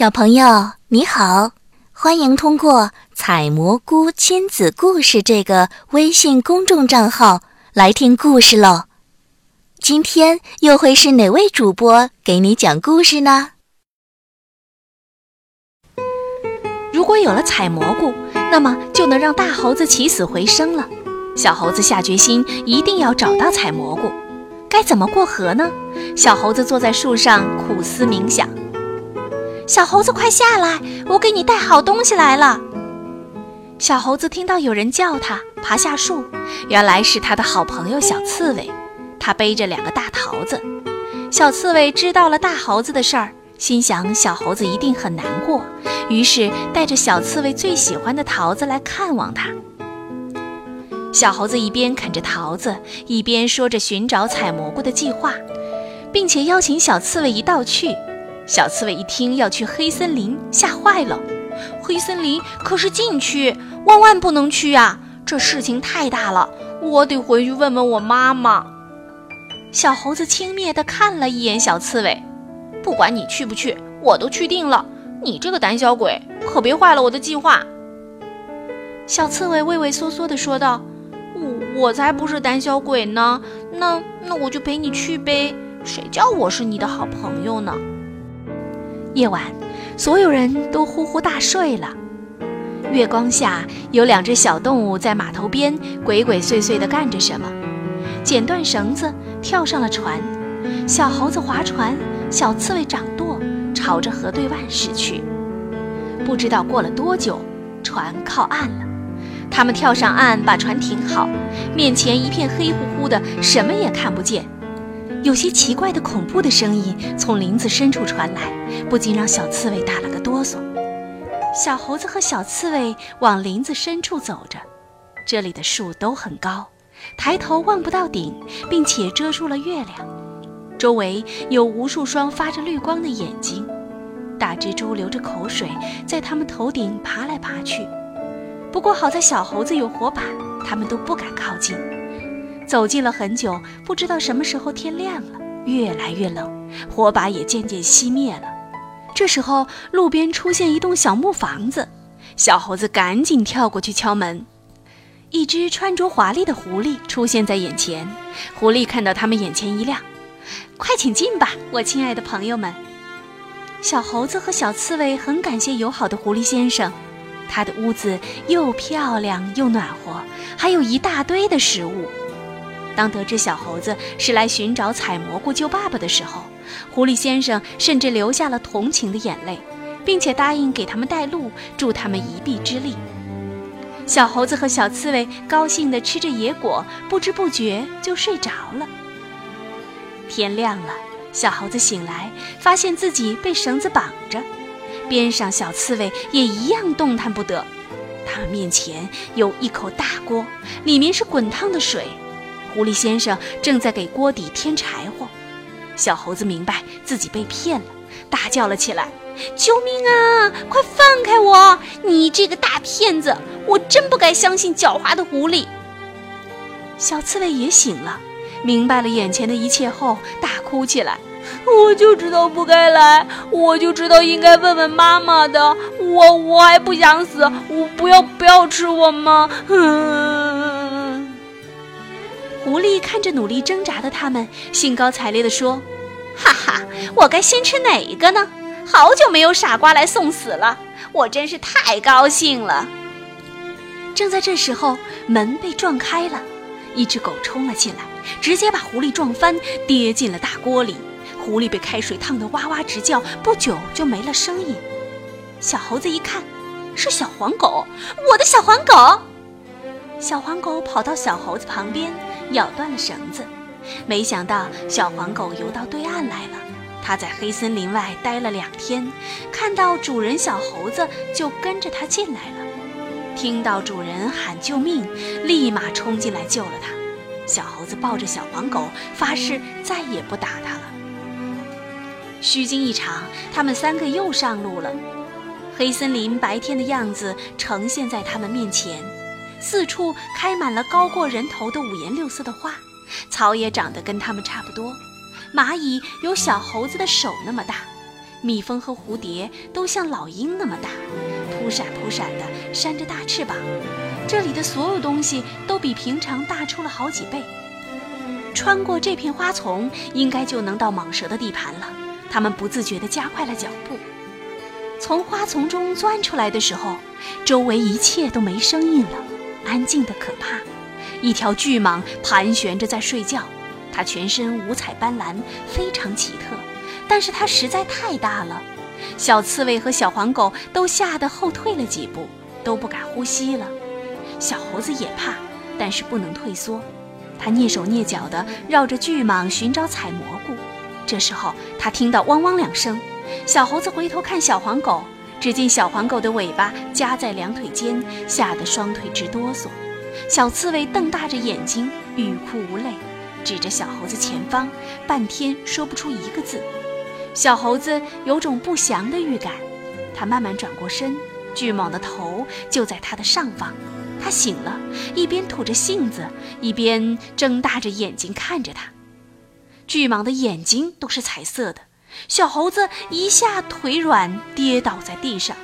小朋友你好，欢迎通过“采蘑菇亲子故事”这个微信公众账号来听故事喽。今天又会是哪位主播给你讲故事呢？如果有了采蘑菇，那么就能让大猴子起死回生了。小猴子下决心，一定要找到采蘑菇。该怎么过河呢？小猴子坐在树上苦思冥想。小猴子，快下来，我给你带好东西来了。小猴子听到有人叫他，爬下树，原来是他的好朋友小刺猬。他背着两个大桃子。小刺猬知道了大猴子的事儿，心想小猴子一定很难过，于是带着小刺猬最喜欢的桃子来看望他。小猴子一边啃着桃子，一边说着寻找采蘑菇的计划，并且邀请小刺猬一道去。小刺猬一听要去黑森林，吓坏了。黑森林可是禁区，万万不能去啊！这事情太大了，我得回去问问我妈妈。小猴子轻蔑地看了一眼小刺猬，不管你去不去，我都去定了。你这个胆小鬼，可别坏了我的计划。小刺猬畏畏缩缩地说道。我才不是胆小鬼呢，那那我就陪你去呗，谁叫我是你的好朋友呢？夜晚，所有人都呼呼大睡了。月光下，有两只小动物在码头边鬼鬼祟祟地干着什么，剪断绳子，跳上了船。小猴子划船，小刺猬掌舵，朝着河对岸驶去。不知道过了多久，船靠岸了。他们跳上岸，把船停好，面前一片黑乎乎的，什么也看不见。有些奇怪的、恐怖的声音从林子深处传来，不禁让小刺猬打了个哆嗦。小猴子和小刺猬往林子深处走着，这里的树都很高，抬头望不到顶，并且遮住了月亮。周围有无数双发着绿光的眼睛，大蜘蛛流着口水，在它们头顶爬来爬去。不过好在小猴子有火把，他们都不敢靠近。走近了很久，不知道什么时候天亮了，越来越冷，火把也渐渐熄灭了。这时候，路边出现一栋小木房子，小猴子赶紧跳过去敲门。一只穿着华丽的狐狸出现在眼前，狐狸看到他们眼前一亮：“快请进吧，我亲爱的朋友们。”小猴子和小刺猬很感谢友好的狐狸先生。他的屋子又漂亮又暖和，还有一大堆的食物。当得知小猴子是来寻找采蘑菇救爸爸的时候，狐狸先生甚至流下了同情的眼泪，并且答应给他们带路，助他们一臂之力。小猴子和小刺猬高兴地吃着野果，不知不觉就睡着了。天亮了，小猴子醒来，发现自己被绳子绑着。边上小刺猬也一样动弹不得，他们面前有一口大锅，里面是滚烫的水。狐狸先生正在给锅底添柴火。小猴子明白自己被骗了，大叫了起来：“救命啊！快放开我！你这个大骗子！我真不该相信狡猾的狐狸。”小刺猬也醒了，明白了眼前的一切后，大哭起来。我就知道不该来，我就知道应该问问妈妈的。我我还不想死，我不要不要吃我吗？嗯。狐狸看着努力挣扎的他们，兴高采烈地说：“哈哈，我该先吃哪一个呢？好久没有傻瓜来送死了，我真是太高兴了。”正在这时候，门被撞开了，一只狗冲了进来，直接把狐狸撞翻，跌进了大锅里。狐狸被开水烫得哇哇直叫，不久就没了声音。小猴子一看，是小黄狗，我的小黄狗！小黄狗跑到小猴子旁边，咬断了绳子。没想到小黄狗游到对岸来了。它在黑森林外待了两天，看到主人小猴子，就跟着它进来了。听到主人喊救命，立马冲进来救了它。小猴子抱着小黄狗，发誓再也不打它了。虚惊一场，他们三个又上路了。黑森林白天的样子呈现在他们面前，四处开满了高过人头的五颜六色的花，草也长得跟他们差不多。蚂蚁有小猴子的手那么大，蜜蜂和蝴蝶都像老鹰那么大，扑闪扑闪的扇着大翅膀。这里的所有东西都比平常大出了好几倍。穿过这片花丛，应该就能到蟒蛇的地盘了。他们不自觉地加快了脚步。从花丛中钻出来的时候，周围一切都没声音了，安静的可怕。一条巨蟒盘旋着在睡觉，它全身五彩斑斓，非常奇特。但是它实在太大了，小刺猬和小黄狗都吓得后退了几步，都不敢呼吸了。小猴子也怕，但是不能退缩。他蹑手蹑脚地绕着巨蟒寻找采蘑菇。这时候，他听到汪汪两声，小猴子回头看小黄狗，只见小黄狗的尾巴夹在两腿间，吓得双腿直哆嗦。小刺猬瞪大着眼睛，欲哭无泪，指着小猴子前方，半天说不出一个字。小猴子有种不祥的预感，他慢慢转过身，巨蟒的头就在他的上方。他醒了，一边吐着信子，一边睁大着眼睛看着他。巨蟒的眼睛都是彩色的。小猴子一下腿软，跌倒在地上。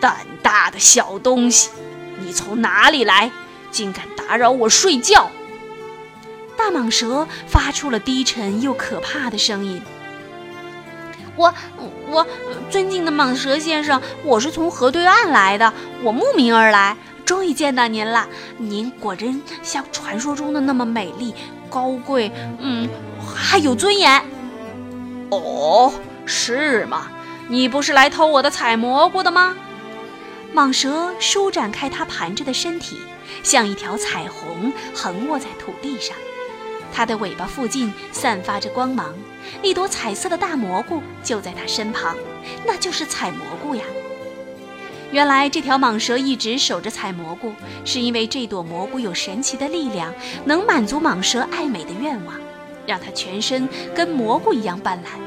胆大的小东西，你从哪里来？竟敢打扰我睡觉！大蟒蛇发出了低沉又可怕的声音。我我，尊敬的蟒蛇先生，我是从河对岸来的，我慕名而来。终于见到您了，您果真像传说中的那么美丽、高贵，嗯，还有尊严。哦，是吗？你不是来偷我的采蘑菇的吗？蟒蛇舒展开它盘着的身体，像一条彩虹横卧在土地上，它的尾巴附近散发着光芒，一朵彩色的大蘑菇就在它身旁，那就是采蘑菇呀。原来这条蟒蛇一直守着采蘑菇，是因为这朵蘑菇有神奇的力量，能满足蟒蛇爱美的愿望，让它全身跟蘑菇一样斑斓。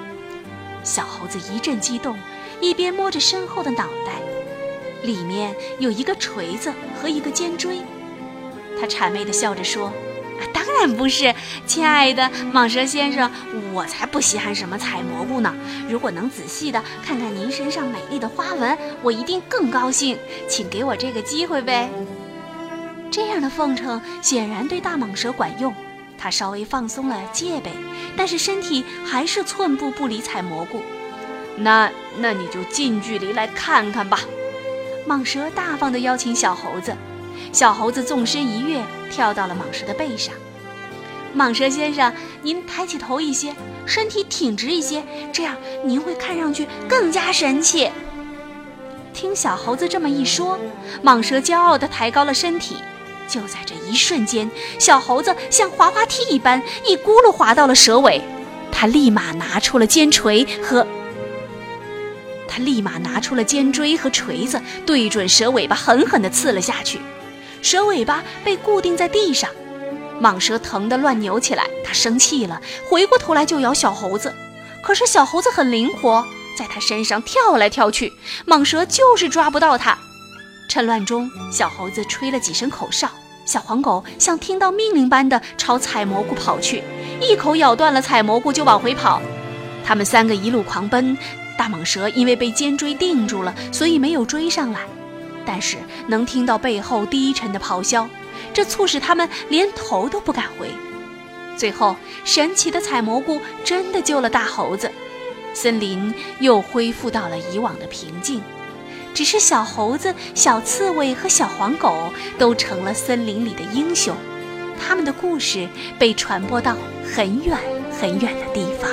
小猴子一阵激动，一边摸着身后的脑袋，里面有一个锤子和一个尖锥。他谄媚地笑着说。当然不是，亲爱的蟒蛇先生，我才不稀罕什么采蘑菇呢。如果能仔细的看看您身上美丽的花纹，我一定更高兴。请给我这个机会呗。这样的奉承显然对大蟒蛇管用，它稍微放松了戒备，但是身体还是寸步不离采蘑菇。那那你就近距离来看看吧。蟒蛇大方地邀请小猴子。小猴子纵身一跃，跳到了蟒蛇的背上。蟒蛇先生，您抬起头一些，身体挺直一些，这样您会看上去更加神气。听小猴子这么一说，蟒蛇骄傲地抬高了身体。就在这一瞬间，小猴子像滑滑梯一般，一咕噜滑到了蛇尾。他立马拿出了尖锤和他立马拿出了尖锥和锤子，对准蛇尾巴狠狠地刺了下去。蛇尾巴被固定在地上，蟒蛇疼得乱扭起来。它生气了，回过头来就咬小猴子。可是小猴子很灵活，在它身上跳来跳去，蟒蛇就是抓不到它。趁乱中，小猴子吹了几声口哨，小黄狗像听到命令般的朝采蘑菇跑去，一口咬断了采蘑菇就往回跑。他们三个一路狂奔，大蟒蛇因为被尖锥定住了，所以没有追上来。但是能听到背后低沉的咆哮，这促使他们连头都不敢回。最后，神奇的采蘑菇真的救了大猴子，森林又恢复到了以往的平静。只是小猴子、小刺猬和小黄狗都成了森林里的英雄，他们的故事被传播到很远很远的地方。